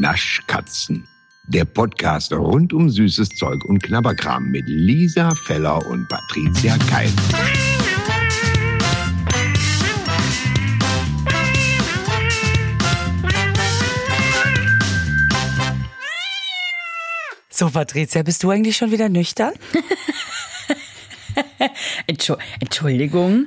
Naschkatzen. Der Podcast rund um süßes Zeug und Knabberkram mit Lisa Feller und Patricia Keil. So, Patricia, bist du eigentlich schon wieder nüchtern? Entschuldigung.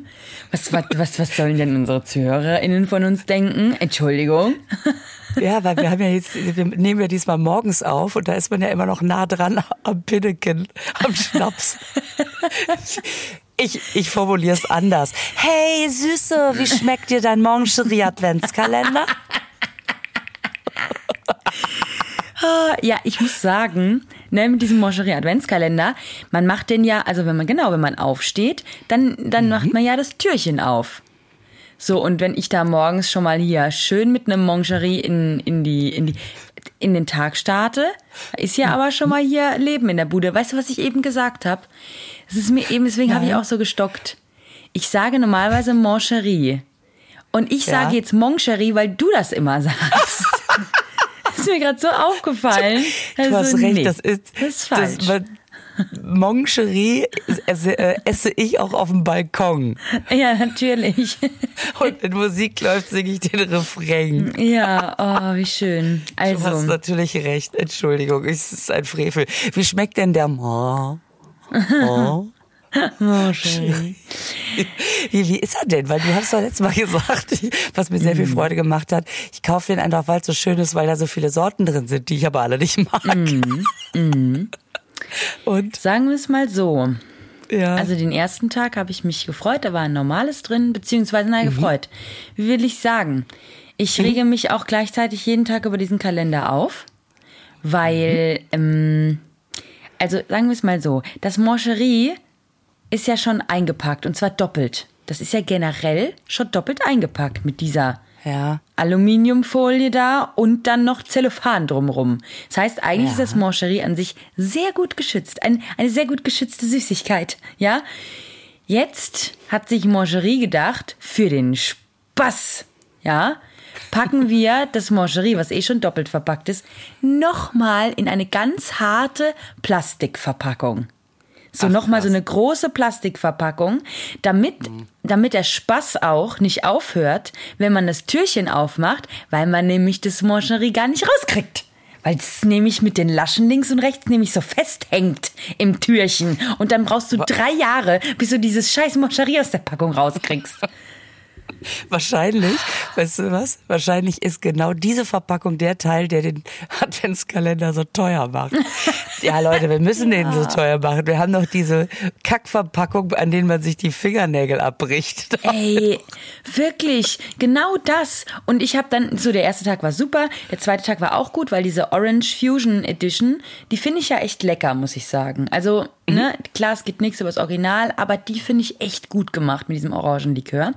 Was, was, was, was sollen denn unsere ZuhörerInnen von uns denken? Entschuldigung. Ja, weil wir haben ja jetzt, wir nehmen ja diesmal morgens auf und da ist man ja immer noch nah dran am Pinneken, am Schnaps. Ich, ich formuliere es anders. Hey, Süße, wie schmeckt dir dein Moncherie-Adventskalender? Ah, ja, ich muss sagen, ne, mit diesem Moncherie Adventskalender, man macht den ja, also wenn man genau, wenn man aufsteht, dann dann Mhm. macht man ja das Türchen auf. So und wenn ich da morgens schon mal hier schön mit einem Moncherie in in die in die in den Tag starte, ist ja aber schon mal hier Leben in der Bude. Weißt du, was ich eben gesagt habe? Das ist mir eben, deswegen habe ich auch so gestockt. Ich sage normalerweise Moncherie. Und ich Ja. sage jetzt Moncherie, weil du das immer sagst. Das ist mir gerade so aufgefallen. Du Also, hast recht, nee, das ist, das ist falsch. Das, Moncherie esse, äh, esse ich auch auf dem Balkon. ja, natürlich. Und wenn Musik läuft, singe ich den Refrain. Ja, oh, wie schön. Du hast Also, natürlich recht. Entschuldigung, es ist ein Frevel. Wie schmeckt denn der Mo? Mo? Moncherie. Wie, wie ist er denn? Weil du hast doch letztes Mal gesagt, was mir sehr Mhm. viel Freude gemacht hat. Ich kaufe den einfach, weil es so schön ist, weil da so viele Sorten drin sind, die ich aber alle nicht mag. Mhm. Und Sagen wir es mal so. ja, Also den ersten Tag habe ich mich gefreut, da war ein normales drin, beziehungsweise nein, gefreut. Wie will ich sagen? Ich rege mich auch gleichzeitig jeden Tag über diesen Kalender auf, weil, ähm, also sagen wir es mal so, das Moncherie ist ja schon eingepackt und zwar doppelt. Das ist ja generell schon doppelt eingepackt mit dieser ja. Aluminiumfolie da und dann noch Zellophan drumrum. Das heißt, eigentlich Ja. ist das Moncherie an sich sehr gut geschützt. Ein, eine sehr gut geschützte Süßigkeit, ja? Jetzt hat sich Moncherie gedacht, für den Spaß, ja, packen wir das Moncherie, was eh schon doppelt verpackt ist, nochmal in eine ganz harte Plastikverpackung. So nochmal so eine große Plastikverpackung, damit, damit der Spaß auch nicht aufhört, wenn man das Türchen aufmacht, weil man nämlich das Moncherie gar nicht rauskriegt. Weil es nämlich mit den Laschen links und rechts nämlich so festhängt im Türchen. Und dann brauchst du drei Jahre, bis du dieses scheiß Moncherie aus der Packung rauskriegst. Wahrscheinlich, weißt du was? Wahrscheinlich ist genau diese Verpackung der Teil, der den Adventskalender so teuer macht. Ja, Leute, wir müssen den so teuer machen. Wir haben noch diese Kackverpackung, an denen man sich die Fingernägel abbricht. Ey, wirklich, genau das. Und ich habe dann, so der erste Tag war super, der zweite Tag war auch gut, weil diese Orange Fusion Edition, die finde ich ja echt lecker, muss ich sagen. Also, ne, klar, es geht nichts über das Original, aber die finde ich echt gut gemacht mit diesem Orangenlikör.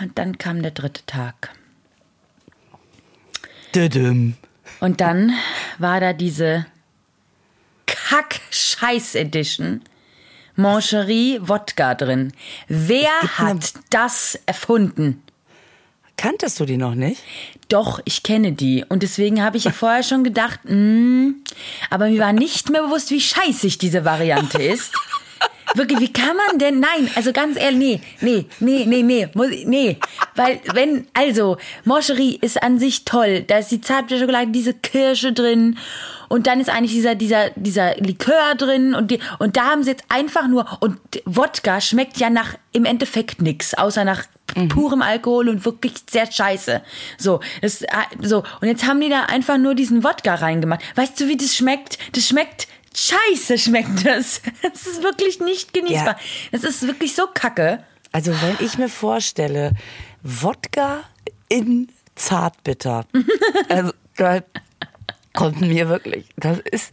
Und dann kam der dritte Tag. Düdüm. Und dann war da diese Kack-Scheiß-Edition. Moncherie Wodka drin. Wer hat das erfunden? Kanntest du die noch nicht? Doch, ich kenne die. Und deswegen habe ich ja vorher schon gedacht, mh, aber mir war nicht mehr bewusst, wie scheißig diese Variante ist. Wirklich, wie kann man denn? Nein, also ganz ehrlich, nee, nee, nee, nee, nee, muss, nee. Weil, wenn, also, Moncherie ist an sich toll. Da ist die Zartbitterschokolade, diese Kirsche drin. Und dann ist eigentlich dieser, dieser, dieser Likör drin. Und, die, und da haben sie jetzt einfach nur, und Wodka schmeckt ja nach, im Endeffekt nix, außer nach purem Alkohol und wirklich sehr scheiße. So, das, äh, so. Und jetzt haben die da einfach nur diesen Wodka reingemacht. Weißt du, wie das schmeckt? Das schmeckt, scheiße schmeckt das. Das ist wirklich nicht genießbar. Ja. Das ist wirklich so kacke. Also wenn ich mir vorstelle, Wodka in Zartbitter, also da kommt mir wirklich, das ist,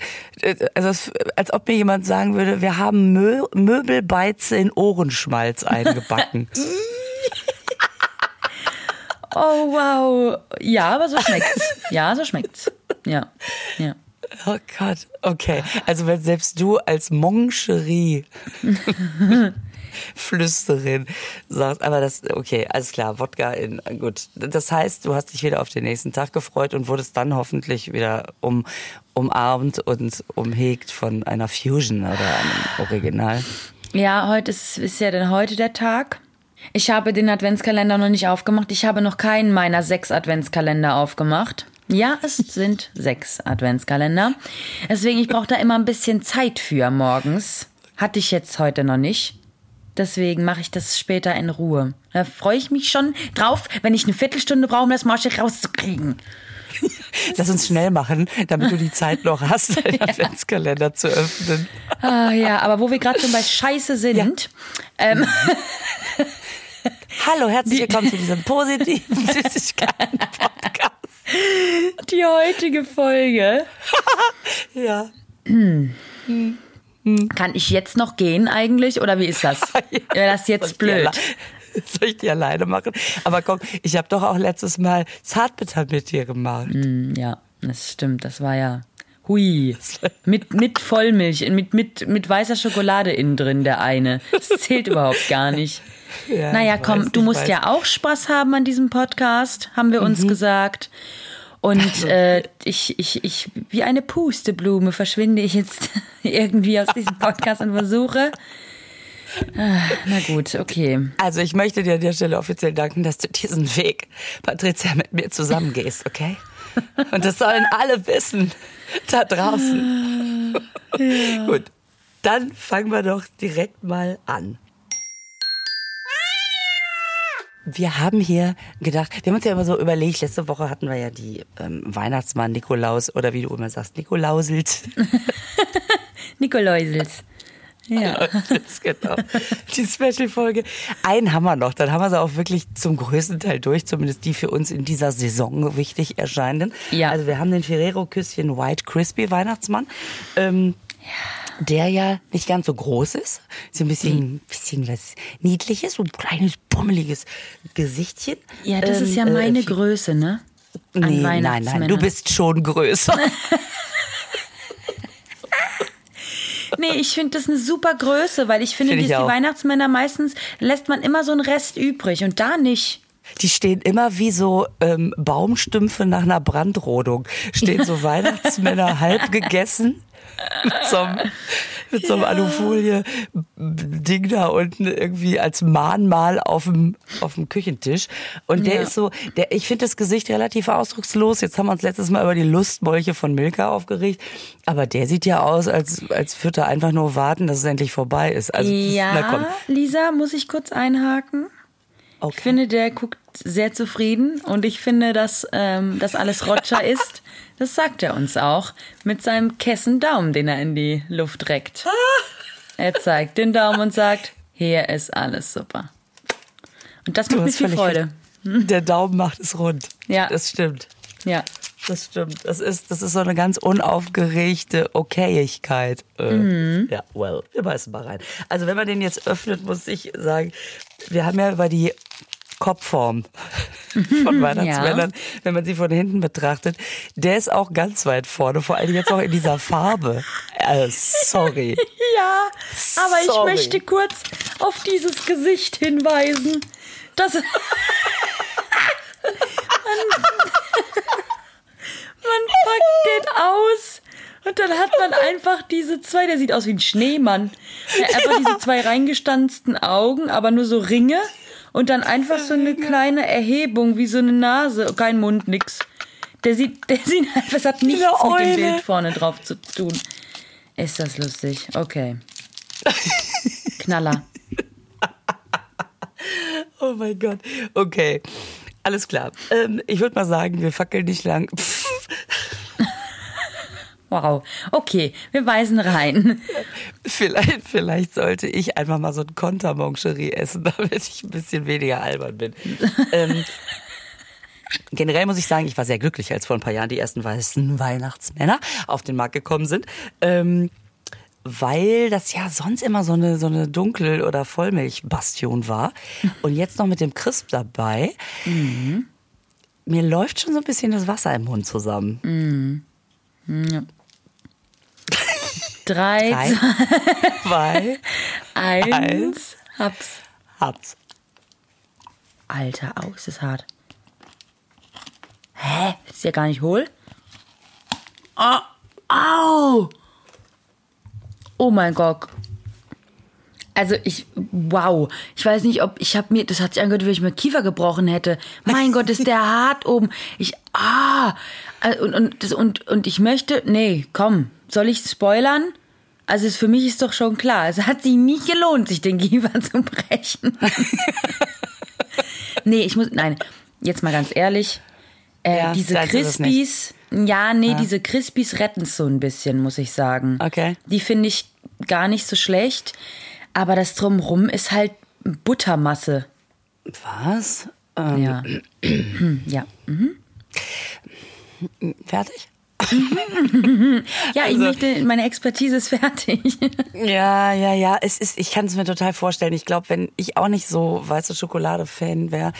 also es, als ob mir jemand sagen würde, wir haben Mö Möbelbeize in Ohrenschmalz eingebacken. Oh wow. Ja, aber so schmeckt's. Ja, so schmeckt's. Ja. Ja. Oh Gott, okay. Also wenn selbst du als Moncherie Flüsterin sagt, aber das, okay, alles klar, Wodka in, gut. Das heißt, du hast dich wieder auf den nächsten Tag gefreut und wurdest dann hoffentlich wieder um, umarmt und umhegt von einer Fusion oder einem Original. Ja, heute ist, ist ja denn heute der Tag. Ich habe den Adventskalender noch nicht aufgemacht. Ich habe noch keinen meiner sechs Adventskalender aufgemacht. Ja, es sind sechs Adventskalender. Deswegen, ich brauche da immer ein bisschen Zeit für morgens. Hatte ich jetzt heute noch nicht. Deswegen mache ich das später in Ruhe. Da freue ich mich schon drauf, wenn ich eine Viertelstunde brauche, um das Marsch rauszukriegen. Lass uns schnell machen, damit du die Zeit noch hast, den Adventskalender zu öffnen. Ah, ja, aber wo wir gerade schon bei Scheiße sind. Ähm, Hallo, herzlich willkommen zu diesem positiven Süßigkeiten-Podcast. Die heutige Folge. Ja. Kann ich jetzt noch gehen eigentlich oder wie ist das? Wäre das Soll jetzt blöd? Soll ich die alleine machen? Aber komm, ich habe doch auch letztes Mal Zartbitter mit dir gemacht. Ja, das stimmt. Das war ja hui. Mit, mit Vollmilch, mit, mit, mit weißer Schokolade innen drin, der eine. Das zählt überhaupt gar nicht. Ja, naja, komm, weiß, du musst weiß. Mhm. ja auch Spaß haben an diesem Podcast, haben wir uns gesagt. Und äh, ich, ich, ich, wie eine Pusteblume verschwinde ich jetzt irgendwie aus diesem Podcast und versuche. Ah, Na gut, okay. Also ich möchte dir an der Stelle offiziell danken, dass du diesen Weg, Patricia, mit mir zusammengehst, okay? Und das sollen alle wissen, da draußen. Gut, dann fangen wir doch direkt mal an. Wir haben hier gedacht, wir haben uns ja immer so überlegt, letzte Woche hatten wir ja die ähm, Weihnachtsmann Nikolaus oder wie du immer sagst, Nikolauselt. Nikoläusels. Ja. Jetzt genau. Die Special-Folge. Einen haben wir noch, dann haben wir sie auch wirklich zum größten Teil durch, zumindest die für uns in dieser Saison wichtig erscheinenden. Ja. Also wir haben den Ferrero-Küsschen White Crispy Weihnachtsmann. Ähm, Der ja nicht ganz so groß ist. So ein bisschen, bisschen was Niedliches, so ein kleines, bummeliges Gesichtchen. Ja, das ist ja Ähm, äh, meine viel- Größe, ne? An Nee, nein, nein, du bist schon größer. Nee, ich finde das eine super Größe, weil ich finde, Find ich die, die. Weihnachtsmänner meistens lässt man immer so einen Rest übrig und da nicht. Die stehen immer wie so ähm, Baumstümpfe nach einer Brandrodung. Stehen so Weihnachtsmänner halb gegessen mit so einem, mit so einem Alufolie-Ding da unten irgendwie als Mahnmal auf dem, auf dem Küchentisch. Und der Ja. ist so, der, ich finde das Gesicht relativ ausdruckslos. Jetzt haben wir uns letztes Mal über die Lustmolche von Milka aufgeregt. Aber der sieht ja aus, als, als würde er einfach nur warten, dass es endlich vorbei ist. Also, das- na komm. ja, Lisa, muss ich kurz einhaken? Okay. Ich finde, der guckt sehr zufrieden und ich finde, dass ähm, das alles Roger ist. Das sagt er uns auch mit seinem Kessen-Daumen, den er in die Luft reckt. Er zeigt den Daumen und sagt, hier ist alles super. Und das macht mir viel Freude. Der Daumen macht es rund. Ja. Das stimmt. Ja. Das stimmt. Das ist, das ist so eine ganz unaufgeregte Okayigkeit. Äh, Ja, well, wir beißen mal rein. Also wenn man den jetzt öffnet, muss ich sagen, wir haben ja über die Kopfform von Weihnachtsmännern, wenn man sie von hinten betrachtet, der ist auch ganz weit vorne, vor allem jetzt auch in dieser Farbe. Äh, sorry. Ja, aber ich Sorry. möchte kurz auf dieses Gesicht hinweisen. Das packt den aus und dann hat man einfach diese zwei, der sieht aus wie ein Schneemann. Der hat einfach diese zwei reingestanzten Augen, aber nur so Ringe und dann einfach so eine kleine Erhebung wie so eine Nase, kein Mund, nix. Der sieht, der sieht einfach, es hat nichts mit dem. Bild vorne drauf zu tun. Ist das lustig? Okay. Knaller. Oh mein Gott. Okay. Alles klar. Ähm, ich würde mal sagen, wir fackeln nicht lang. Wow. Okay, wir weisen rein. Vielleicht, vielleicht sollte ich einfach mal so ein Kontermoncherie essen, damit ich ein bisschen weniger albern bin. ähm, generell muss ich sagen, ich war sehr glücklich, als vor ein paar Jahren die ersten weißen Weihnachtsmänner auf den Markt gekommen sind. Ähm, weil das ja sonst immer so eine, so eine Dunkel- oder Vollmilchbastion war. Und jetzt noch mit dem Crisp dabei. Mir läuft schon so ein bisschen das Wasser im Mund zusammen. Drei, Drei, zwei, eins. eins. Hab's. Hab's. Alter, au, ist das hart. Hä? Ist ja gar nicht hohl? Oh, au! Oh mein Gott. Also ich, wow. Ich weiß nicht, ob ich habe mir, das hat sich angehört, wie ich mir Kiefer gebrochen hätte. Mein Gott, ist der hart oben. Ich, ah, und und und und ich möchte, nee, komm, soll ich spoilern? Also für mich ist doch schon klar, es hat sich nicht gelohnt, sich den Kiefer zu brechen. nee, ich muss, nein, jetzt mal ganz ehrlich, äh, Ja, diese Crispies, ja, nee, diese Crispies retten es so ein bisschen, muss ich sagen. Okay. Die finde ich gar nicht so schlecht, aber das drumrum ist halt Buttermasse. Was? Ähm, Ja. ja. Fertig? Ja, ich Also- möchte, meine Expertise ist fertig. Ja, ja, ja. Es ist, ich kann es mir total vorstellen. Ich glaube, wenn ich auch nicht so weiße Schokolade-Fan wäre,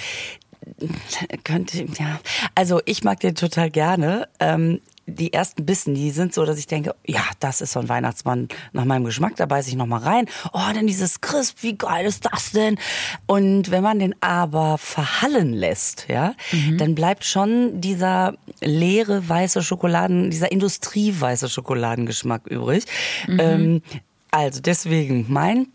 könnte, ja. Also ich mag den total gerne. Ähm, die ersten Bissen, die sind so, dass ich denke, ja, das ist so ein Weihnachtsmann nach meinem Geschmack, da beiß ich noch mal rein. Oh, dann dieses Crisp, wie geil ist das denn? Und wenn man den aber verhallen lässt, ja, dann bleibt schon dieser leere weiße Schokoladen, dieser industrieweiße Schokoladengeschmack übrig. Ähm, also deswegen mein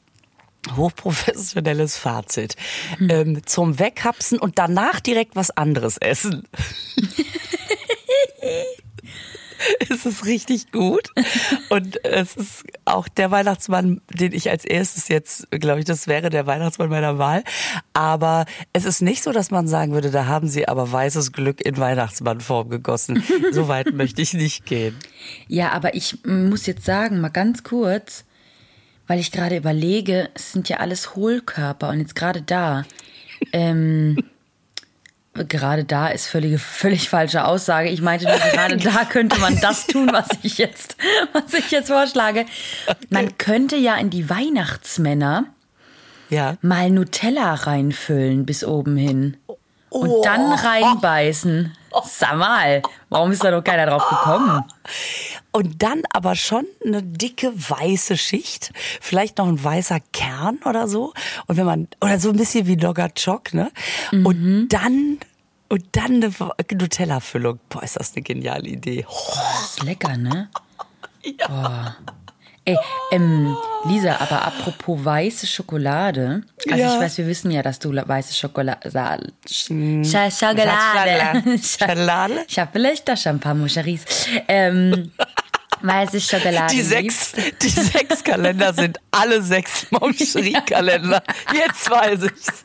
hochprofessionelles Fazit. Ähm, zum Weghapsen und danach direkt was anderes essen. es ist richtig gut. Und es ist auch der Weihnachtsmann, den ich als erstes jetzt, glaube ich, das wäre der Weihnachtsmann meiner Wahl. Aber es ist nicht so, dass man sagen würde, da haben sie aber weißes Glück in Weihnachtsmannform gegossen. So weit möchte ich nicht gehen. Ja, aber ich mm, muss jetzt sagen, mal ganz kurz, weil ich gerade überlege, es sind ja alles Hohlkörper und jetzt gerade da, ähm, gerade da ist völlige, völlig falsche Aussage. Ich meinte nur, gerade da könnte man das tun, was ich jetzt, was ich jetzt vorschlage. Man könnte ja in die Weihnachtsmänner Ja. mal Nutella reinfüllen bis oben hin. Und dann reinbeißen. Sag mal, warum ist da noch keiner drauf gekommen? Und dann aber schon eine dicke weiße Schicht, vielleicht noch ein weißer Kern oder so. Und wenn man, oder so ein bisschen wie Nogatschok, ne? Und dann, und dann eine Nutella-Füllung. Boah, ist das eine geniale Idee. Das ist lecker, ne? Boah. Ey, ähm, Lisa, aber apropos weiße Schokolade. Also Ja. ich weiß, wir wissen ja, dass du weiße Schokolade. Sch Hm. Sch Schokolade. Schokolade? Ich habe vielleicht doch schon ein paar Moscheries. Ähm, weiße Schokolade. Die sechs, die sechs Kalender sind alle sechs Moncherie-Kalender. Jetzt weiß ich's.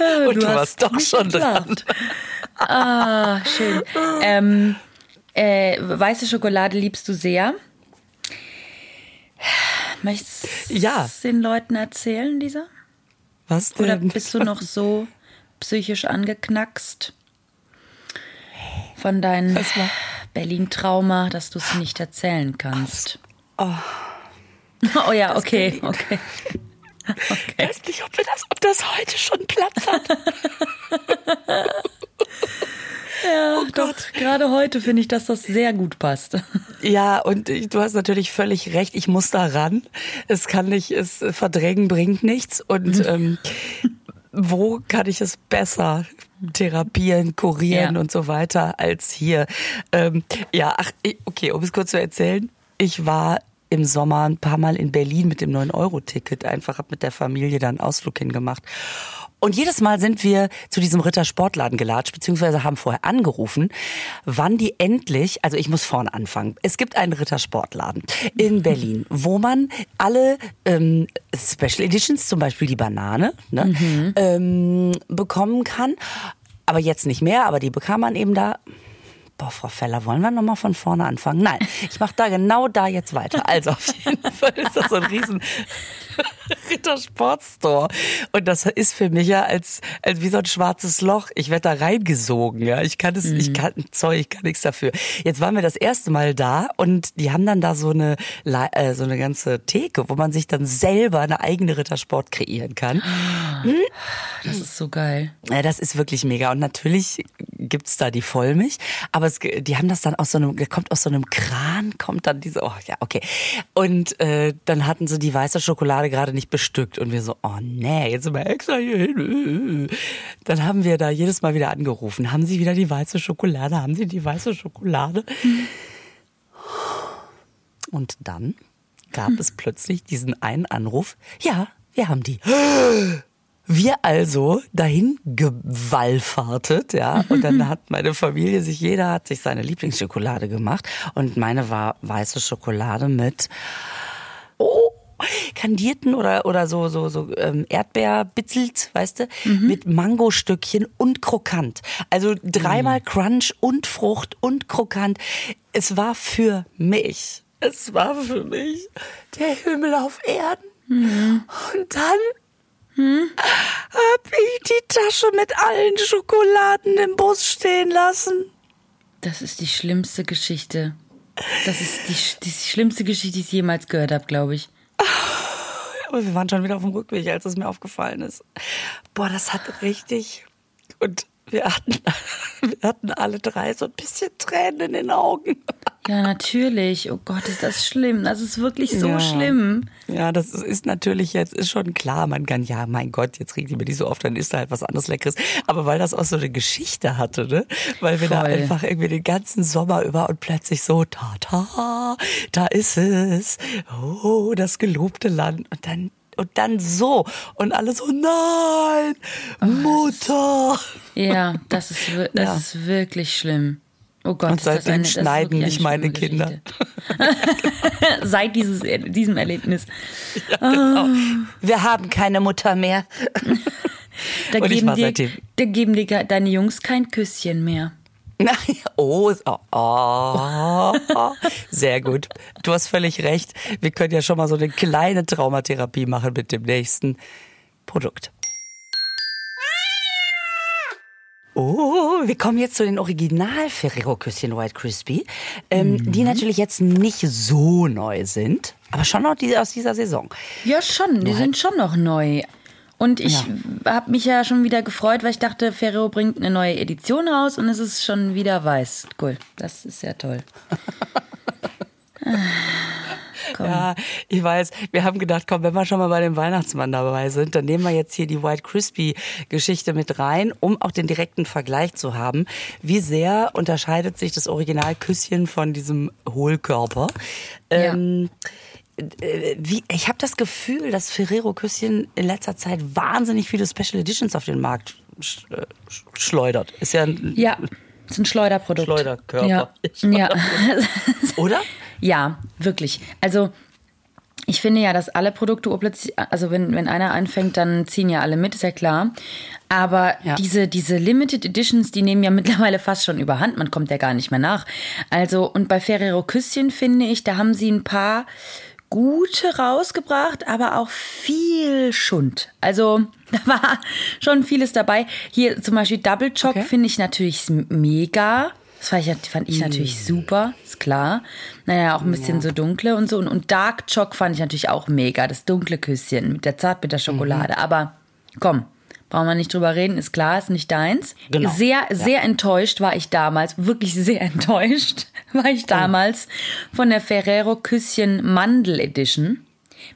Und du, hast warst doch schon dran. Ah, schön. Ähm, äh, weiße Schokolade liebst du sehr. Möchtest du Ja. den Leuten erzählen, Lisa? Was Oder denn? bist du noch so psychisch angeknackst von deinem? Berlin-Trauma, dass du es nicht erzählen kannst? Oh, ja, okay, okay. Ich weiß nicht, ob, das, ob das heute schon Platz hat. Ja, doch, gerade heute finde ich, dass das sehr gut passt. Ja, und du hast natürlich völlig recht. Ich muss da ran. Es kann nicht, es verdrängen bringt nichts. Und ähm, wo kann ich es besser therapieren, kurieren Ja. und so weiter als hier? Ähm, ja, ach, okay, um es kurz zu erzählen. Ich war im Sommer ein paar Mal in Berlin mit dem 9-Euro-Ticket. Einfach hab mit der Familie da einen Ausflug hingemacht. Und jedes Mal sind wir zu diesem Rittersportladen gelatscht, beziehungsweise haben vorher angerufen, wann die endlich, also ich muss vorne anfangen. Es gibt einen Rittersportladen in Berlin, wo man alle ähm, Special Editions, zum Beispiel die Banane, ne, ähm, bekommen kann. Aber jetzt nicht mehr, aber die bekam man eben da. Boah, Frau Feller, wollen wir nochmal von vorne anfangen? Nein, ich mache da genau da jetzt weiter. Also auf jeden Fall ist das so ein riesen Rittersportstore. Und das ist für mich ja als, als wie so ein schwarzes Loch. Ich werde da reingesogen, ja. Ich kann es, ich kann, sorry, ich kann nichts dafür. Jetzt waren wir das erste Mal da und die haben dann da so eine, äh, so eine ganze Theke, wo man sich dann selber eine eigene Rittersport kreieren kann. Das ist so geil. Ja, das ist wirklich mega. Und natürlich gibt's da die Vollmilch, aber es, die haben das dann aus so einem, kommt aus so einem Kran, kommt dann diese, oh ja, okay. Und äh, dann hatten sie die weiße Schokolade gerade nicht bestückt und wir so, oh nee, jetzt sind wir extra hier hin. Dann haben wir da jedes Mal wieder angerufen, haben sie wieder die weiße Schokolade, haben sie die weiße Schokolade? Und dann gab es plötzlich diesen einen Anruf, ja, wir haben die. Wir also dahin gewallfahrtet, ja, und dann hat meine Familie sich, jeder hat sich seine Lieblingsschokolade gemacht und meine war weiße Schokolade mit, kandierten oder oder so so so ähm, Erdbeerbitzelt, weißt du, mit Mangostückchen und krokant. Also dreimal Crunch und Frucht und krokant. Es war für mich. Es war für mich der Himmel auf Erden. Und dann hab ich die Tasche mit allen Schokoladen im Bus stehen lassen. Das ist die schlimmste Geschichte. Das ist die, die schlimmste Geschichte, die ich jemals gehört habe, glaube ich. Aber wir waren schon wieder auf dem Rückweg, als es mir aufgefallen ist. Boah, das hat richtig. Und wir hatten, wir hatten alle drei so ein bisschen Tränen in den Augen. Ja, natürlich. Oh Gott, ist das schlimm. Das ist wirklich so Ja. schlimm. Ja, das ist natürlich jetzt, ist schon klar. Man kann, ja, mein Gott, jetzt regt die mir die so oft, dann ist da halt was anderes Leckeres. Aber weil das auch so eine Geschichte hatte, ne? Weil wir da Voll. einfach irgendwie den ganzen Sommer über und plötzlich so, ta, ta, da ist es. Oh, das gelobte Land. Und dann, und dann so. Und alle so, nein, Mutter. Ja, das ist, das Ja. ist wirklich schlimm. Oh Gott, Und seitdem eine, schneiden mich eine meine Kinder. Seit dieses, diesem Erlebnis. Genau. Wir haben keine Mutter mehr. Da Und geben, dir, da geben dir deine Jungs kein Küsschen mehr. Nein, oh, oh, oh, sehr gut. Du hast völlig recht. Wir können ja schon mal so eine kleine Traumatherapie machen mit dem nächsten Produkt. Oh, wir kommen jetzt zu den Original Ferrero Küsschen White Crispy, ähm, die natürlich jetzt nicht so neu sind, aber schon noch die aus dieser Saison. Ja, schon. Die sind schon noch neu. Und ich habe mich ja schon wieder gefreut, weil ich dachte, Ferrero bringt eine neue Edition raus und es ist schon wieder weiß. Cool. Das ist ja toll. Ja, ich weiß. Wir haben gedacht, komm, wenn wir schon mal bei dem Weihnachtsmann dabei sind, dann nehmen wir jetzt hier die White Crispy Geschichte mit rein, um auch den direkten Vergleich zu haben. Wie sehr unterscheidet sich das Original Küsschen von diesem Hohlkörper? Ähm, äh, wie, ich habe das Gefühl, dass Ferrero Küsschen in letzter Zeit wahnsinnig viele Special Editions auf den Markt sch, äh, sch- schleudert. Ist ja ein, Ja, ist ein Schleuderprodukt. Schleuderkörper. Ja. ja. oder? Ja, wirklich. Also ich finde ja, dass alle Produkte also wenn, wenn einer anfängt, dann ziehen ja alle mit, ist ja klar. Aber Ja. diese, diese Limited Editions, die nehmen ja mittlerweile fast schon überhand, man kommt ja gar nicht mehr nach. Also, und bei Ferrero Küsschen finde ich, da haben sie ein paar gute rausgebracht, aber auch viel Schund. Also da war schon vieles dabei. Hier zum Beispiel Double Choc Okay. finde ich natürlich mega. Das fand ich, fand ich natürlich super, ist klar. Naja, auch ein bisschen so dunkle und so. Und, und Dark Choc fand ich natürlich auch mega. Das dunkle Küsschen mit der Zartbitterschokolade. Aber komm, brauchen wir nicht drüber reden, ist klar, ist nicht deins. Genau. Sehr, sehr enttäuscht war ich damals, wirklich sehr enttäuscht war ich damals von der Ferrero Küsschen Mandel Edition.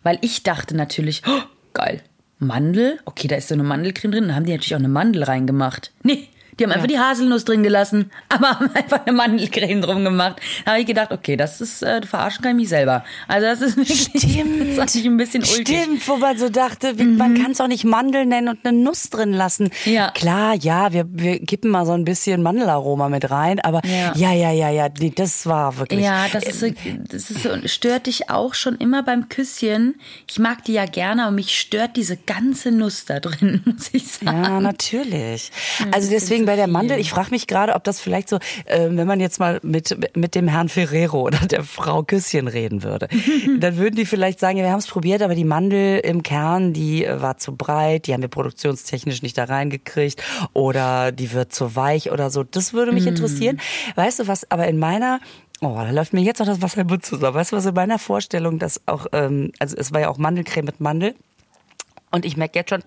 Weil ich dachte natürlich, oh, geil, Mandel? Okay, da ist so eine Mandelcreme drin. Dann haben die natürlich auch eine Mandel reingemacht. Nee, die haben einfach die Haselnuss drin gelassen, aber haben einfach eine Mandelcreme drum gemacht. Da habe ich gedacht, okay, das ist, äh, verarschen kann ich mich selber. Also das ist wirklich Stimmt. das ist ein bisschen ulkig. Stimmt, wo man so dachte, wie, man kann es auch nicht Mandel nennen und eine Nuss drin lassen. Ja. Klar, ja, wir, wir kippen mal so ein bisschen Mandelaroma mit rein, aber Ja. ja, ja, ja, ja, nee, das war wirklich. Ja, das ist, so, das ist so, stört dich auch schon immer beim Küsschen. Ich mag die ja gerne, aber mich stört diese ganze Nuss da drin, muss ich sagen. Ja, natürlich. Also deswegen bei der Mandel, ich frage mich gerade, ob das vielleicht so, äh, wenn man jetzt mal mit, mit dem Herrn Ferrero oder der Frau Küsschen reden würde, dann würden die vielleicht sagen, ja, wir haben es probiert, aber die Mandel im Kern, die äh, war zu breit, die haben wir produktionstechnisch nicht da reingekriegt oder die wird zu weich oder so. Das würde mich interessieren. Weißt du was, aber in meiner Oh, da läuft mir jetzt noch das Wasser im Mund zusammen. Weißt du was, in meiner Vorstellung, dass auch, ähm, also es war ja auch Mandelcreme mit Mandel. Und ich merke jetzt schon,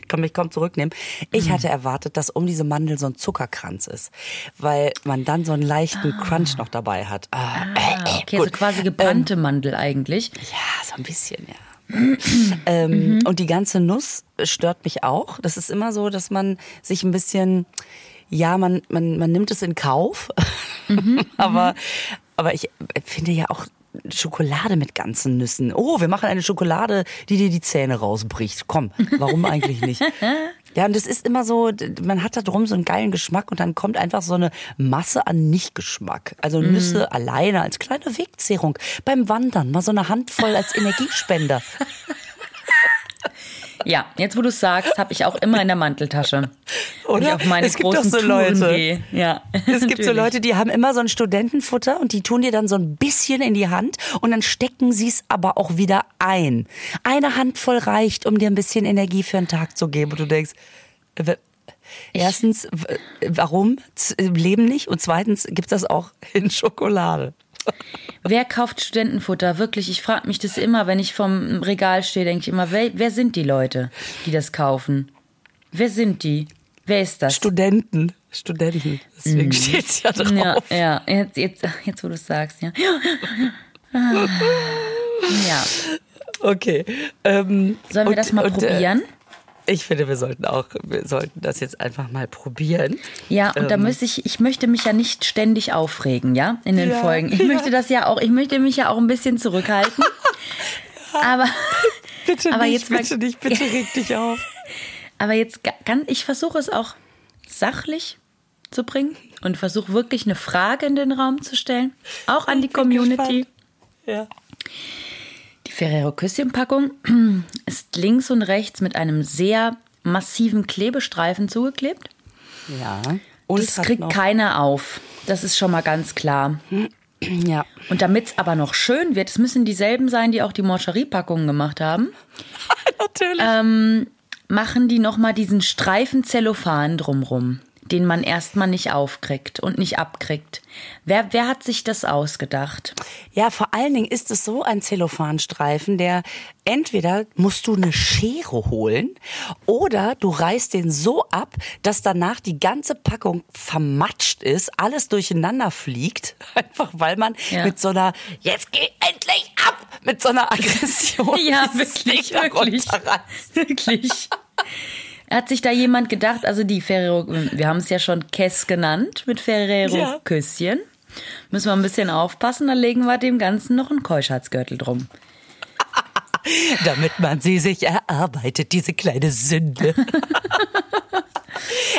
ich kann mich kaum zurücknehmen. Ich hatte erwartet, dass um diese Mandel so ein Zuckerkranz ist, weil man dann so einen leichten Crunch noch dabei hat. Ah, Ah, okay, also quasi gebrannte Mandel eigentlich. ja, so ein bisschen, ja. ähm, Und die ganze Nuss stört mich auch. Das ist immer so, dass man sich ein bisschen, ja, man, man, man nimmt es in Kauf. aber, aber ich finde ja auch Schokolade mit ganzen Nüssen. Oh, wir machen eine Schokolade, die dir die Zähne rausbricht. Komm, warum eigentlich nicht? Ja, und es ist immer so, man hat da drum so einen geilen Geschmack und dann kommt einfach so eine Masse an Nicht-Geschmack. Also Nüsse alleine als kleine Wegzehrung. Beim Wandern mal so eine Handvoll als Energiespender. Ja, jetzt wo du sagst, habe ich auch immer in der Manteltasche. Oder? ich auf meine Es gibt großen doch so Touren Leute. gehe. Ja, Es gibt so natürlich. Leute, die haben immer so ein Studentenfutter und die tun dir dann so ein bisschen in die Hand und dann stecken sie es aber auch wieder ein. Eine Handvoll reicht, um dir ein bisschen Energie für einen Tag zu geben. Und du denkst, äh, erstens, warum leben nicht? Und zweitens gibt das auch in Schokolade. Wer kauft Studentenfutter? Wirklich, ich frage mich das immer, wenn ich vom Regal stehe, denke ich immer, wer, wer sind die Leute, die das kaufen? Wer sind die? Wer ist das? Studenten. Studenten. Deswegen steht's ja drauf. ja, ja, jetzt, jetzt, jetzt wo du es sagst, ja. Ja, Okay. Ähm, sollen wir und- das mal und, äh, probieren? Ich finde, wir sollten auch, wir sollten das jetzt einfach mal probieren. Ja, und da ähm, müsste ich, ich möchte mich ja nicht ständig aufregen, ja, in den Ja, Folgen. Ich ja. möchte das ja auch, ich möchte mich ja auch ein bisschen zurückhalten. aber, Bitte Aber nicht, jetzt mal- bitte nicht, bitte reg dich auf. aber jetzt ganz, ich versuche es auch sachlich zu bringen und versuche wirklich eine Frage in den Raum zu stellen, auch an die Ich bin Community. gespannt. Ja. Die Ferrero Küsschen-Packung ist links und rechts mit einem sehr massiven Klebestreifen zugeklebt. Ja. Und das kriegt keiner auf. Das ist schon mal ganz klar. Ja. Und damit es aber noch schön wird, es müssen dieselben sein, die auch die Morcherie-Packungen gemacht haben, Natürlich. Ähm, machen die nochmal diesen Streifen Zellophan drumrum, den man erstmal nicht aufkriegt und nicht abkriegt. Wer, wer hat sich das ausgedacht? Ja, vor allen Dingen ist es so ein Zellophanstreifen, der entweder musst du eine Schere holen oder du reißt den so ab, dass danach die ganze Packung vermatscht ist, alles durcheinander fliegt, einfach weil man Ja. mit so einer jetzt geh endlich ab mit so einer Aggression Ja, wirklich, wirklich. Wirklich. Hat sich da jemand gedacht, also die Ferrero, wir haben es ja schon Kess genannt mit Ferrero Ja. Küsschen. Müssen wir ein bisschen aufpassen, dann legen wir dem Ganzen noch einen Keuschheitsgürtel drum. damit man sie sich erarbeitet, diese kleine Sünde.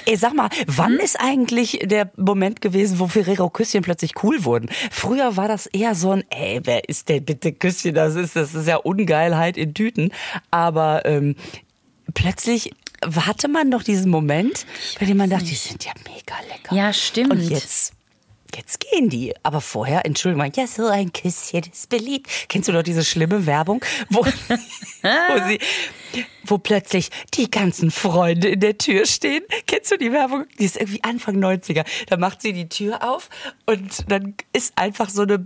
Ey, sag mal, wann ist eigentlich der Moment gewesen, wo Ferrero Küsschen plötzlich cool wurden? Früher war das eher so ein, ey, wer ist denn bitte Küsschen? Das ist, das ist ja Ungeilheit in Tüten. Aber ähm, plötzlich hatte man doch diesen Moment, bei dem man dachte, die sind ja mega lecker. Ja, stimmt. Und jetzt Jetzt gehen die. Aber vorher, Entschuldigung, ja, so ein Küsschen ist beliebt. Kennst du doch diese schlimme Werbung, wo, wo sie, wo plötzlich die ganzen Freunde in der Tür stehen? Kennst du die Werbung? Die ist irgendwie Anfang 90er. Da macht sie die Tür auf und dann ist einfach so eine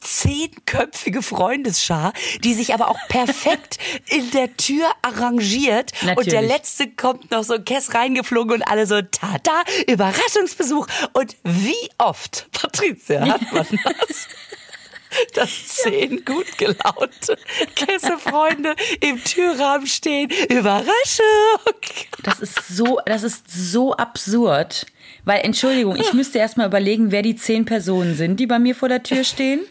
zehnköpfige Freundesschar, die sich aber auch perfekt in der Tür arrangiert. Und der Natürlich. letzte kommt noch so ein Kess reingeflogen und alle so, tada, Überraschungsbesuch. Und wie oft, Patricia, hat man das? Dass zehn gut gelaunte Kessefreunde im Türrahmen stehen. Überraschung! Das ist so, das ist so absurd. Weil, Entschuldigung, ich müsste erst mal überlegen, wer die zehn Personen sind, die bei mir vor der Tür stehen.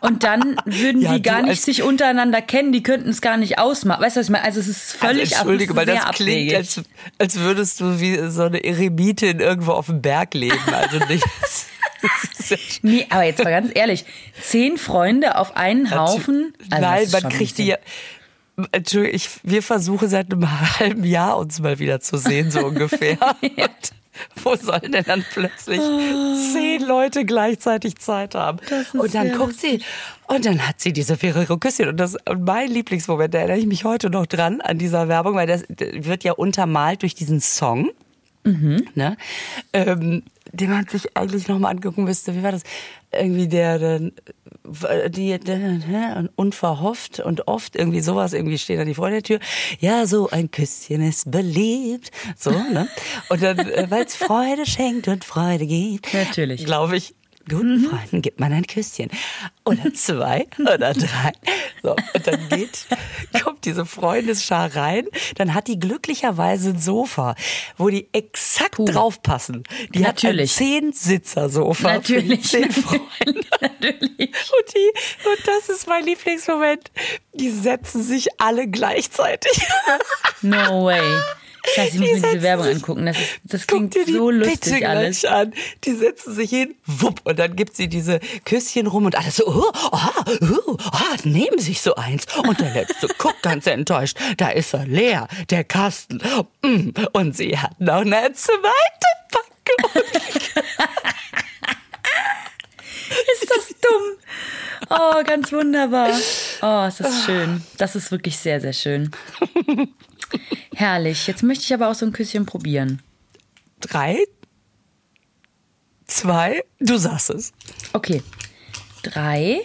Und dann würden Ja, die gar nicht sich untereinander kennen, die könnten es gar nicht ausmachen. Weißt du, was ich meine? Also es ist völlig also, Entschuldige, weil das klingt, abwegig. als, als würdest du wie so eine Eremitin irgendwo auf dem Berg leben. Also nicht. ja Nee, aber jetzt mal ganz ehrlich, zehn Freunde auf einen Haufen. Also Nein, man kriegt die ja. Entschuldigung, ich, wir versuchen seit einem halben Jahr uns mal wieder zu sehen, so ungefähr. Und wo sollen denn dann plötzlich zehn Leute gleichzeitig Zeit haben? Und dann guckt sie und dann hat sie diese Ferrero Küsschen. Und das und mein Lieblingsmoment, da erinnere ich mich heute noch dran an dieser Werbung, weil das wird ja untermalt durch diesen Song ne? Ähm, den man sich eigentlich nochmal angucken müsste. Wie war das? Irgendwie der, der die, die unverhofft und oft irgendwie sowas, irgendwie steht an die vor der Tür. Ja, so ein Küsschen ist beliebt. So, ne? Und dann, äh, weil es Freude schenkt und Freude gibt. Natürlich. Glaube ich, guten Freunden gibt man ein Küsschen. Oder zwei oder drei. So, und dann geht, kommt diese Freundesschar rein. Dann hat die glücklicherweise ein Sofa, wo die exakt Puh. draufpassen. Die Natürlich. hat ein Zehn-Sitzer-Sofa. für die Natürlich. Zehn Freunde. Natürlich. Und, die, und das ist mein Lieblingsmoment. Die setzen sich alle gleichzeitig. No way. Scheiße, ich muss Die mir diese Werbung sich- angucken. Das, ist, das klingt dir die so lustig alles. an. Die setzen sich hin, wupp, und dann gibt sie diese Küsschen rum und alles so, oh, ah, oh, ah, nehmen sich so eins. Und der Letzte guckt ganz enttäuscht, da ist er leer, der Kasten. Mm, Und sie hat noch eine zweite Packung. Ist das dumm? Oh, ganz wunderbar. Oh, ist das schön. Das ist wirklich sehr, sehr schön. Herrlich. Jetzt möchte ich aber auch so ein Küsschen probieren. Drei, zwei, du sagst es. Okay. Drei,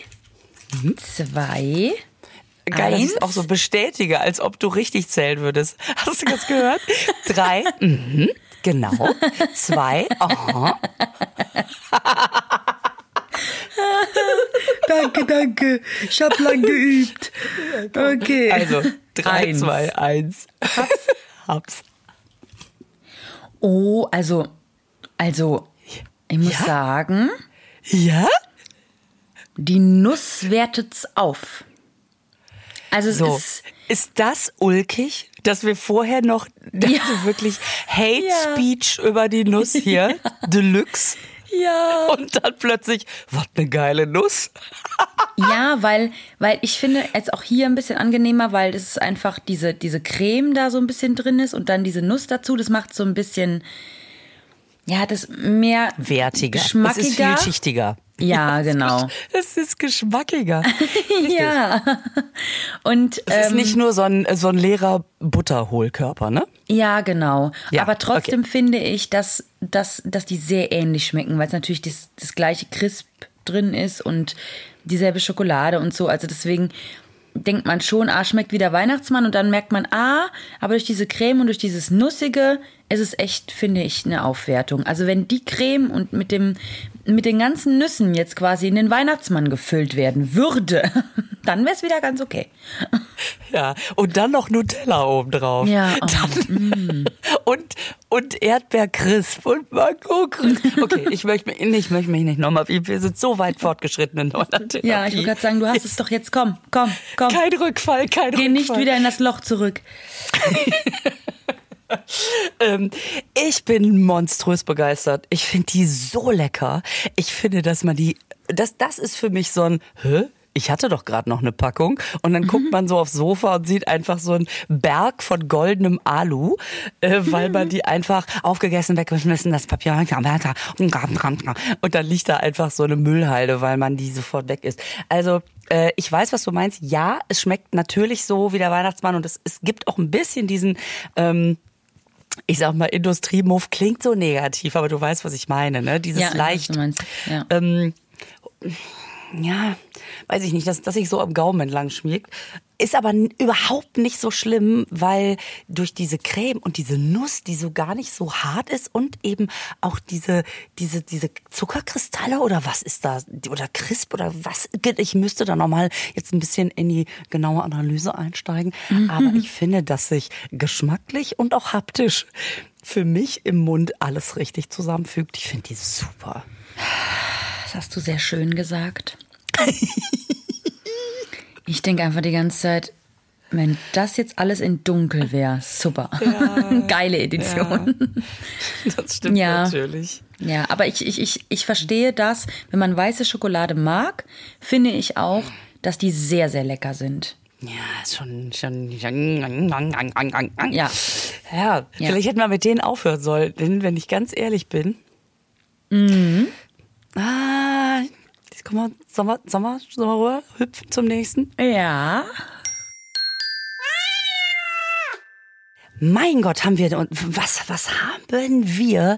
zwei, Geil, dass ich eins. auch so bestätige, als ob du richtig zählen würdest. Hast du das gehört? Drei, mhm, genau. Zwei, aha. Danke, danke. Ich habe lang geübt. Okay. Also, drei, Eins. zwei, eins. Hab's. Hab's. Oh, also, also, ich muss Ja? sagen, Ja? die Nuss wertet's auf. Also es So. ist Ist das ulkig, dass wir vorher noch Ja. wirklich Hate Ja. Speech über die Nuss hier, Deluxe, ja, und dann plötzlich, was eine geile Nuss. ja, weil weil ich finde jetzt auch hier ein bisschen angenehmer, weil das ist einfach diese diese Creme da so ein bisschen drin ist und dann diese Nuss dazu, das macht so ein bisschen ja, das mehr Wertiger. geschmackiger. Es ist vielschichtiger. Ja, genau. Es ist geschmackiger. Ja. Und Es ist ähm, nicht nur so ein, so ein leerer Butterhohlkörper, ne? Ja, genau. Ja, Aber trotzdem finde ich, dass, dass, dass die sehr ähnlich schmecken, weil es natürlich das, das gleiche Crisp drin ist und dieselbe Schokolade und so. Also deswegen denkt man schon, ah, schmeckt wie der Weihnachtsmann und dann merkt man, ah, aber durch diese Creme und durch dieses Nussige ist es echt, finde ich, eine Aufwertung. Also wenn die Creme und mit dem, mit den ganzen Nüssen jetzt quasi in den Weihnachtsmann gefüllt werden würde, dann wäre es wieder ganz okay. Ja. Und dann noch Nutella obendrauf. Ja, oh, Dann, und, und Erdbeercrisp und Mango-Crisp. Okay, ich möchte mich, ich möchte mich nicht nochmal, wir sind so weit fortgeschritten in neuer Therapie. Ja, ich wollte gerade sagen, du hast es doch jetzt, komm, komm, komm. Kein Rückfall, kein Geh Rückfall. nicht wieder in das Loch zurück. Ähm, ich bin monströs begeistert. Ich finde die so lecker. Ich finde, dass man die, das, das ist für mich so ein, hä? Ich hatte doch gerade noch eine Packung und dann guckt man so aufs Sofa und sieht einfach so einen Berg von goldenem Alu, äh, weil man die einfach aufgegessen, weggeschmissen, das Papier und dann liegt da einfach so eine Müllhalde, weil man die sofort weg ist. Also äh, ich weiß, was du meinst. Ja, es schmeckt natürlich so wie der Weihnachtsmann und es, es gibt auch ein bisschen diesen ähm, ich sag mal, Industriemuff klingt so negativ, aber du weißt, was ich meine, ne? Dieses Ja, ich weiß, leicht, meinst. Ja. ähm, ja, weiß ich nicht, dass, dass sich so am Gaumen entlang schmiegt. Ist aber überhaupt nicht so schlimm, weil durch diese Creme und diese Nuss, die so gar nicht so hart ist und eben auch diese, diese, diese Zuckerkristalle oder was ist da, oder Crisp oder was, ich müsste da nochmal jetzt ein bisschen in die genaue Analyse einsteigen. Aber ich finde, dass sich geschmacklich und auch haptisch für mich im Mund alles richtig zusammenfügt. Ich finde die super. Das hast du sehr schön gesagt. Ich denke einfach die ganze Zeit, wenn das jetzt alles in dunkel wäre, super. Geile Edition. Das stimmt Ja. natürlich. Ja. aber ich, ich, ich, ich verstehe das. Wenn man weiße Schokolade mag, finde ich auch, dass die sehr, sehr lecker sind. Ja, schon, schon. Ja. Ja, vielleicht hätten wir mit denen aufhören sollen, denn wenn ich ganz ehrlich bin. Mhm. Ah, kommen wir, Sommer, Sommer, Sommerruhe, hüpfen zum nächsten. Ja. Mein Gott, haben wir, und was, was haben wir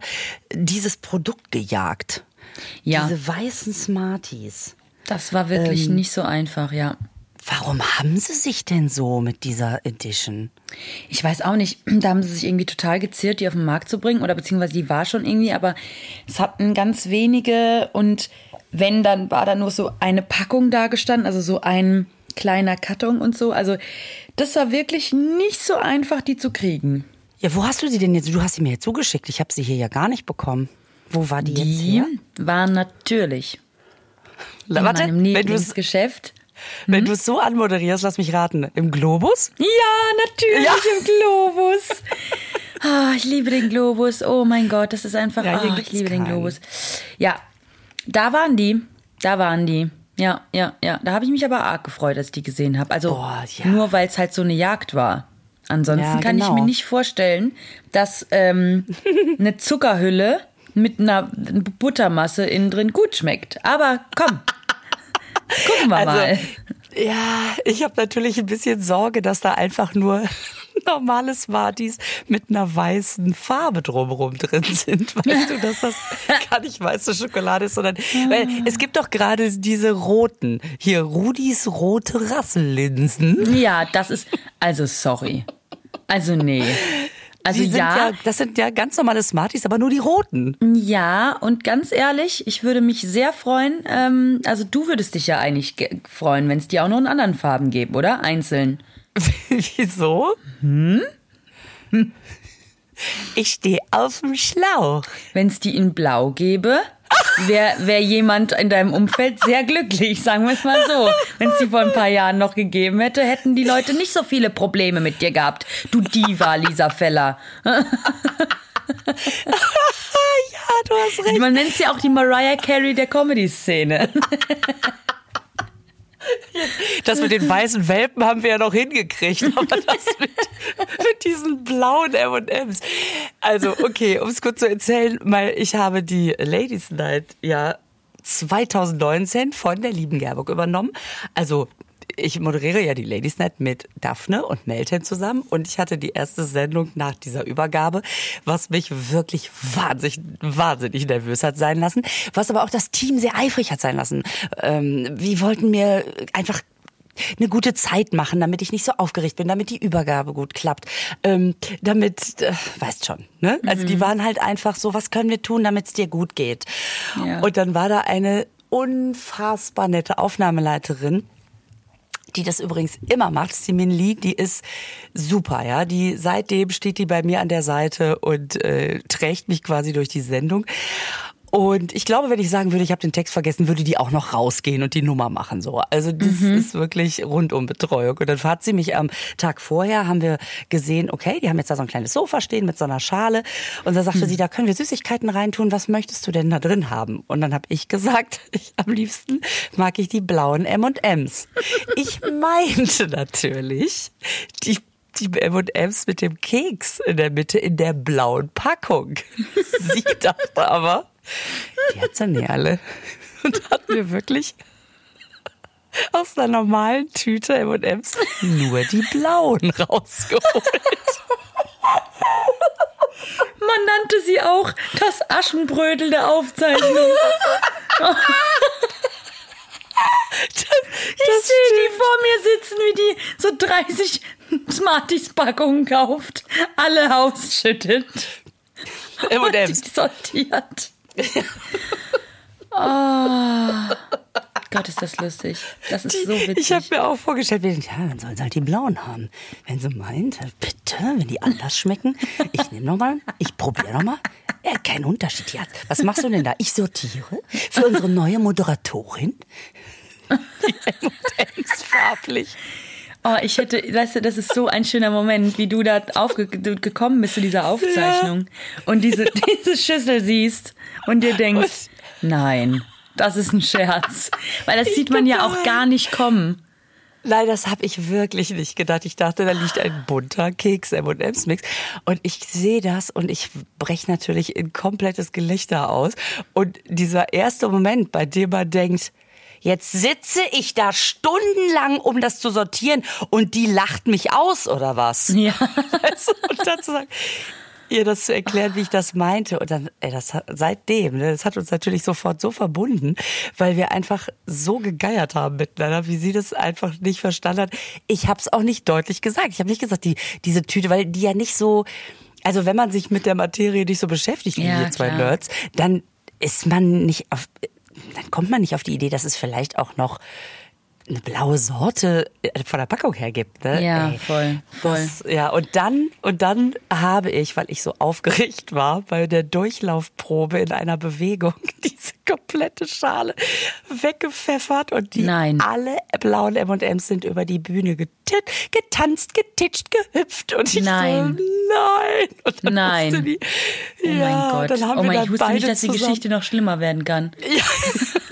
dieses Produkt gejagt? Ja. Diese weißen Smarties. Das war wirklich Ähm. nicht so einfach, ja. Warum haben sie sich denn so mit dieser Edition? Ich weiß auch nicht, da haben sie sich irgendwie total geziert, die auf den Markt zu bringen oder beziehungsweise die war schon irgendwie, aber es hatten ganz wenige und wenn, dann war da nur so eine Packung da gestanden, also so ein kleiner Karton und so. Also das war wirklich nicht so einfach, die zu kriegen. Ja, wo hast du sie denn jetzt? Du hast sie mir jetzt zugeschickt. Ich habe sie hier ja gar nicht bekommen. Wo war die, jetzt Die her? waren natürlich in Warte, meinem wenn du es so anmoderierst, lass mich raten. Im Globus? Ja, natürlich Ja. im Globus. Ah, ich liebe den Globus. Oh mein Gott, das ist einfach. Ja, gibt's ich liebe den keinen. Globus. Ja, da waren die. Da waren die. Ja, ja, ja. Da habe ich mich aber arg gefreut, als ich die gesehen habe. Also Boah, ja. nur weil es halt so eine Jagd war. Ansonsten Ja, kann ich genau. mir nicht vorstellen, dass ähm, eine Zuckerhülle mit einer Buttermasse innen drin gut schmeckt. Aber komm, gucken wir mal. Also, ja, ich habe natürlich ein bisschen Sorge, dass da einfach nur normale Smarties mit einer weißen Farbe drumherum drin sind. Weißt du, dass das gar nicht weiße Schokolade ist, sondern weil es gibt doch gerade diese roten, hier Rudis rote Rassellinsen. Ja, das ist. Also, sorry. Also, nee. Also, ja, ja, das sind ja ganz normale Smarties, aber nur die roten. ja, und ganz ehrlich, ich würde mich sehr freuen. Ähm, also, du würdest dich ja eigentlich ge- freuen, wenn es die auch noch in anderen Farben gäbe, oder? Einzeln. Wieso? Ich stehe auf dem Schlauch. Wenn es die in Blau gäbe, wäre wär jemand in deinem Umfeld sehr glücklich, sagen wir es mal so. Wenn es die vor ein paar Jahren noch gegeben hätte, hätten die Leute nicht so viele Probleme mit dir gehabt. Du Diva, Lisa Feller. Ja, du hast recht. Man nennt sie auch die Mariah Carey der Comedy-Szene. Das mit den weißen Welpen haben wir ja noch hingekriegt, aber das mit, mit diesen blauen M&M's. Also, okay, um es kurz zu erzählen, mal, ich habe die Ladies Night ja 2019 von der lieben Gerburg übernommen. Also, ich moderiere ja die Ladies Night mit Daphne und Meltem zusammen und ich hatte die erste Sendung nach dieser Übergabe, was mich wirklich wahnsinnig, wahnsinnig nervös hat sein lassen, was aber auch das Team sehr eifrig hat sein lassen. Ähm, wir wollten mir einfach eine gute Zeit machen, damit ich nicht so aufgeregt bin, damit die Übergabe gut klappt, ähm, damit, äh, weißt schon, ne? Also die waren halt einfach so, was können wir tun, damit es dir gut geht? Ja. Und dann war da eine unfassbar nette Aufnahmeleiterin, die das übrigens immer macht, Simin Lee, die ist super, ja. Die seitdem steht die bei mir an der Seite und äh, trägt mich quasi durch die Sendung. Und ich glaube, wenn ich sagen würde, ich habe den Text vergessen, würde die auch noch rausgehen und die Nummer machen so. Also das ist wirklich rundum Betreuung. Und dann hat sie mich am Tag vorher, haben wir gesehen, okay, die haben jetzt da so ein kleines Sofa stehen mit so einer Schale. Und da sagte sie, da können wir Süßigkeiten reintun. Was möchtest du denn da drin haben? Und dann habe ich gesagt, ich, am liebsten mag ich die blauen M&M's. Ich meinte natürlich die die M&M's mit dem Keks in der Mitte in der blauen Packung. Sie dachte aber, die hat nicht alle. Und hat mir wirklich aus einer normalen Tüte M&M's nur die blauen rausgeholt. Man nannte sie auch das Aschenbrödel der Aufzeichnung. ich sehe die vor mir sitzen, wie die so 30 Smarties-Packungen kauft, alle ausschüttet, M&M's. die sortiert. Oh. Gott, ist das lustig. Das ist so witzig. Ich habe mir auch vorgestellt, wir- ja, dann sollen sie halt die blauen haben. Wenn sie meint, bitte, wenn die anders schmecken. Ich nehme nochmal, ich probiere nochmal. Ja, kein Unterschied jetzt. Was machst du denn da? Ich sortiere für unsere neue Moderatorin. Die M&M's farblich. Oh, ich hätte, weißt du, das ist so ein schöner Moment, wie du da aufge du gekommen bist zu dieser Aufzeichnung und diese, diese Schüssel siehst und dir denkst, nein, das ist ein Scherz. Weil das sieht man ja auch gar nicht kommen. Nein, das habe ich wirklich nicht gedacht. Ich dachte, da liegt ein bunter Keks M&M's Mix und ich sehe das und ich breche natürlich in komplettes Gelächter aus und dieser erste Moment, bei dem man denkt, jetzt sitze ich da stundenlang, um das zu sortieren und die lacht mich aus oder was? Ja. Also, und dann zu sagen, ihr das zu erklären, wie ich das meinte. Und dann, ey, das hat, seitdem, ne, das hat uns natürlich sofort so verbunden, weil wir einfach so gegeiert haben miteinander, wie sie das einfach nicht verstanden hat. Ich habe es auch nicht deutlich gesagt. Ich habe nicht gesagt, die, diese Tüte, weil die ja nicht so, also wenn man sich mit der Materie nicht so beschäftigt wie Ja, wir zwei klar. Nerds, dann ist man nicht auf, dann kommt man nicht auf die Idee, dass es vielleicht auch noch eine blaue Sorte äh, von der Packung her gibt. Ne? Ja, Ey, voll, voll. Das, ja, und dann, und dann habe ich, weil ich so aufgeregt war, bei der Durchlaufprobe in einer Bewegung diese komplette Schale weggepfeffert und die Nein. alle blauen M&M's sind über die Bühne getit, getanzt, getitscht, gehüpft und ich Nein. so, nein. Und dann Nein. Die, Oh ja, mein Gott. Oh wir mein, ich wusste nicht, dass die zusammen- Geschichte noch schlimmer werden kann. ja,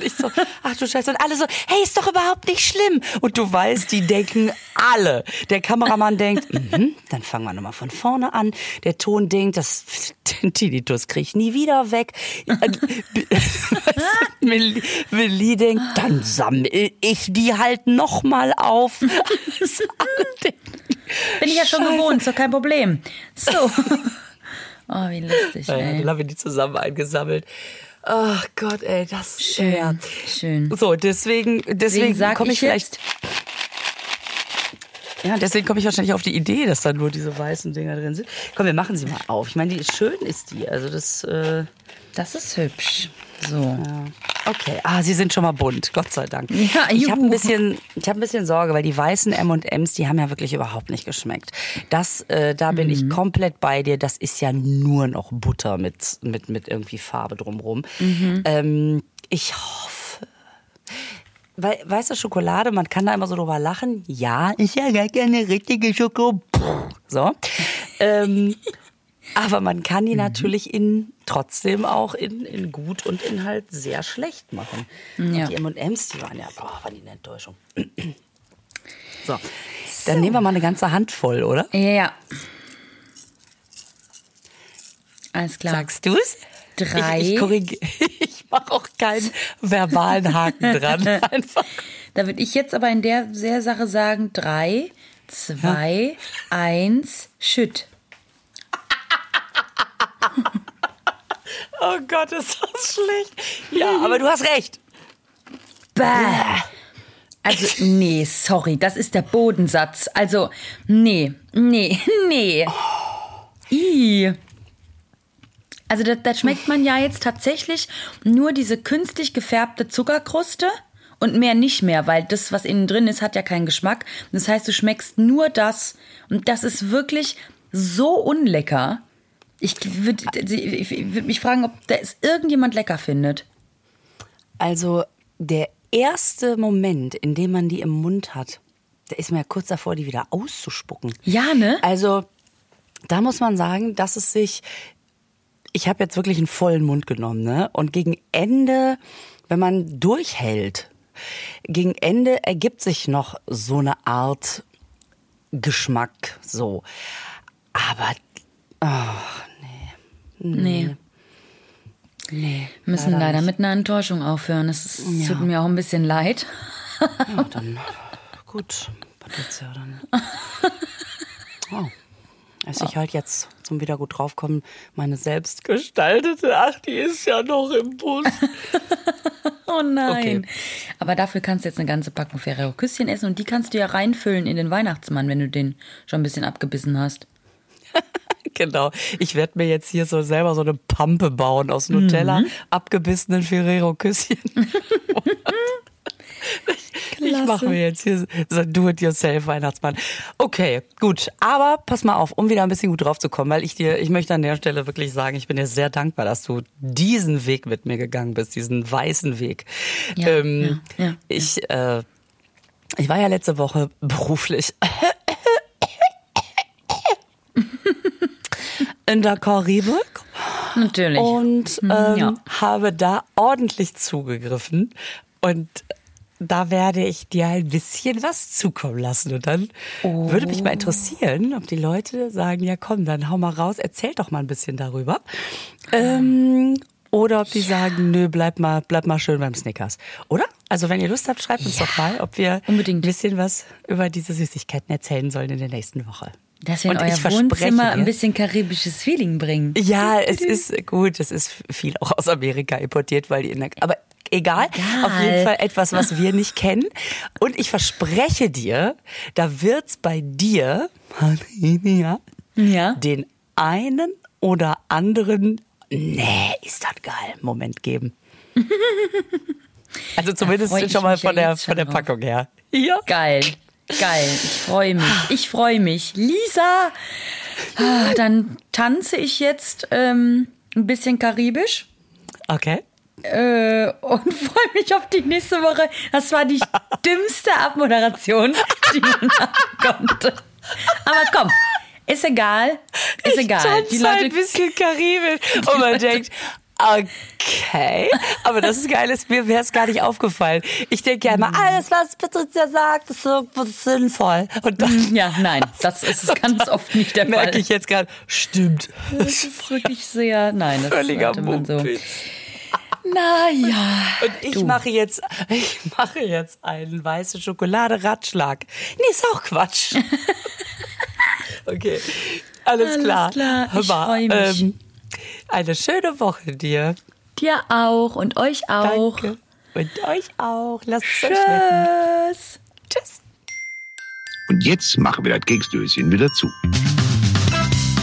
ich so, ach du Scheiße. Und alle so, hey, ist doch überhaupt nicht schlimm. Und du weißt, die denken alle. Der Kameramann denkt, mhm, dann fangen wir nochmal von vorne an. Der Ton denkt, das den Tinnitus krieg ich nie wieder weg. Millie Millie denkt, dann sammel ich die halt nochmal auf. Also Bin ich ja schon Scheiße. gewohnt, ist doch kein Problem. So. Oh, wie lustig, Ja, ey. dann haben wir die zusammen eingesammelt. Ach Gott, ey, das Schön, ja. schön. So, deswegen, deswegen Deswegen komme ich ich vielleicht. Ja, deswegen komme ich wahrscheinlich auf die Idee, dass da nur diese weißen Dinger drin sind. Komm, wir machen sie mal auf. Ich meine, die schön ist die. Also das. Äh, das ist hübsch. So. ja. Okay, ah, sie sind schon mal bunt, Gott sei Dank. Ja, ich habe ein bisschen, ich habe ein bisschen Sorge, weil die weißen M&Ms, die haben ja wirklich überhaupt nicht geschmeckt. Das, äh, da bin Mhm. ich komplett bei dir. Das ist ja nur noch Butter mit mit mit irgendwie Farbe drumrum. Mhm. Ähm, ich hoffe. Weil, weißt du, Schokolade, man kann da immer so drüber lachen. Ja, ist ja gar keine richtige Schoko. So. Ähm, aber man kann Mhm. die natürlich in, trotzdem auch in, in gut und in halt sehr schlecht machen. Ja. Und die M&M's, die waren ja, boah, waren die eine Enttäuschung. So. Dann nehmen wir mal eine ganze Handvoll, oder? Ja, ja. Alles klar. Sagst du's? Drei. Ich, ich, ich mache auch keinen verbalen Haken dran. Einfach. Da würde ich jetzt aber in der, der Sache sagen: drei, zwei, eins, schütt. Oh Gott, ist das schlecht. Ja, aber du hast recht. Bäh. Also, nee, sorry, das ist der Bodensatz. Also, nee, nee, nee. I. Also, da, da schmeckt man ja jetzt tatsächlich nur diese künstlich gefärbte Zuckerkruste und mehr nicht mehr, weil das, was innen drin ist, hat ja keinen Geschmack. Das heißt, du schmeckst nur das und das ist wirklich so unlecker. Ich würde würd mich fragen, ob das irgendjemand lecker findet. Also der erste Moment, in dem man die im Mund hat, da ist man ja kurz davor, die wieder auszuspucken. Ja, ne? Also da muss man sagen, dass es sich, ich habe jetzt wirklich einen vollen Mund genommen, ne? Und gegen Ende, wenn man durchhält, gegen Ende ergibt sich noch so eine Art Geschmack, so. Aber, Nee. nee. Müssen leider, nicht. mit einer Enttäuschung aufhören. Es es tut mir auch ein bisschen leid. Ja, dann gut, Patricia, dann. Oh. Esse ich halt jetzt zum wieder gut draufkommen meine selbst gestaltete. Ach, die ist ja noch im Bus. Oh nein. Okay. Aber dafür kannst du jetzt eine ganze Packung Ferrero Küsschen essen und die kannst du ja reinfüllen in den Weihnachtsmann, wenn du den schon ein bisschen abgebissen hast. genau. Ich werde mir jetzt hier so selber so eine Pampe bauen aus Nutella, abgebissenen Ferrero-Küsschen. Ich mache mir jetzt hier so Do-it-yourself-Weihnachtsmann. Okay, gut. Aber pass mal auf, um wieder ein bisschen gut drauf zu kommen, weil ich dir, ich möchte an der Stelle wirklich sagen, ich bin dir sehr dankbar, dass du diesen Weg mit mir gegangen bist, diesen weißen Weg. Ja, ähm, ja, ja, ich, äh, ich war ja letzte Woche beruflich in der Karibik. Natürlich. und ähm, ja. habe da ordentlich zugegriffen und da werde ich dir ein bisschen was zukommen lassen. Und dann würde mich mal interessieren, ob die Leute sagen, ja komm, dann hau mal raus, erzähl doch mal ein bisschen darüber. Ähm, oder ob die sagen, nö, bleib mal, bleib mal schön beim Snickers. Oder? Also wenn ihr Lust habt, schreibt uns doch mal, ob wir Unbedingt. ein bisschen was über diese Süßigkeiten erzählen sollen in der nächsten Woche. Dass wir in Und euer Wohnzimmer ein bisschen karibisches Feeling bringen. Ja, es ist gut. Es ist viel auch aus Amerika importiert, weil die in der, aber egal, Egal. auf jeden Fall etwas, was wir nicht kennen. Und ich verspreche dir, da wird's bei dir, ja, Ja. den einen oder anderen, nee, ist das geil, Moment geben. Also zumindest schon mal von der, von der. Packung her. Ja. Geil. Geil. Ich freue mich. Ich freue mich. Lisa, ah, dann tanze ich jetzt ähm, ein bisschen karibisch. Okay. Äh, und freue mich auf die nächste Woche. Das war die dümmste Abmoderation, die man haben konnte. Aber komm, ist egal. Ist egal. Ich tanze ein bisschen karibisch. Und man denkt, okay. Aber das ist geil, ist, mir wäre es gar nicht aufgefallen. Ich denke ja immer, alles, was Patricia sagt, ist so sinnvoll. Und dann ja, nein, das ist ganz oft nicht der Fall. merke ich jetzt gerade, stimmt. Das ist wirklich sehr, nein, das Völliger sollte man so. Naja. Und ich Du. mache jetzt, ich mache jetzt einen weiße Schokolade Ratschlag. Nee, ist auch Quatsch. okay, alles, Alles klar. klar, Hör ich mal, freu mich. Ähm, eine schöne Woche dir. Dir auch und euch auch. Danke. Und euch auch. Lasst es euch schmecken. Tschüss. Tschüss. Und jetzt machen wir das Keksdöschen wieder zu.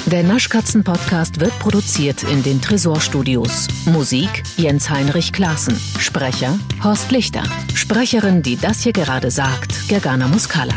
Der Naschkatzen-Podcast wird produziert in den Tresorstudios. Musik Jens Heinrich Klaassen. Sprecher Horst Lichter. Sprecherin, die das hier gerade sagt, Gergana Muscala.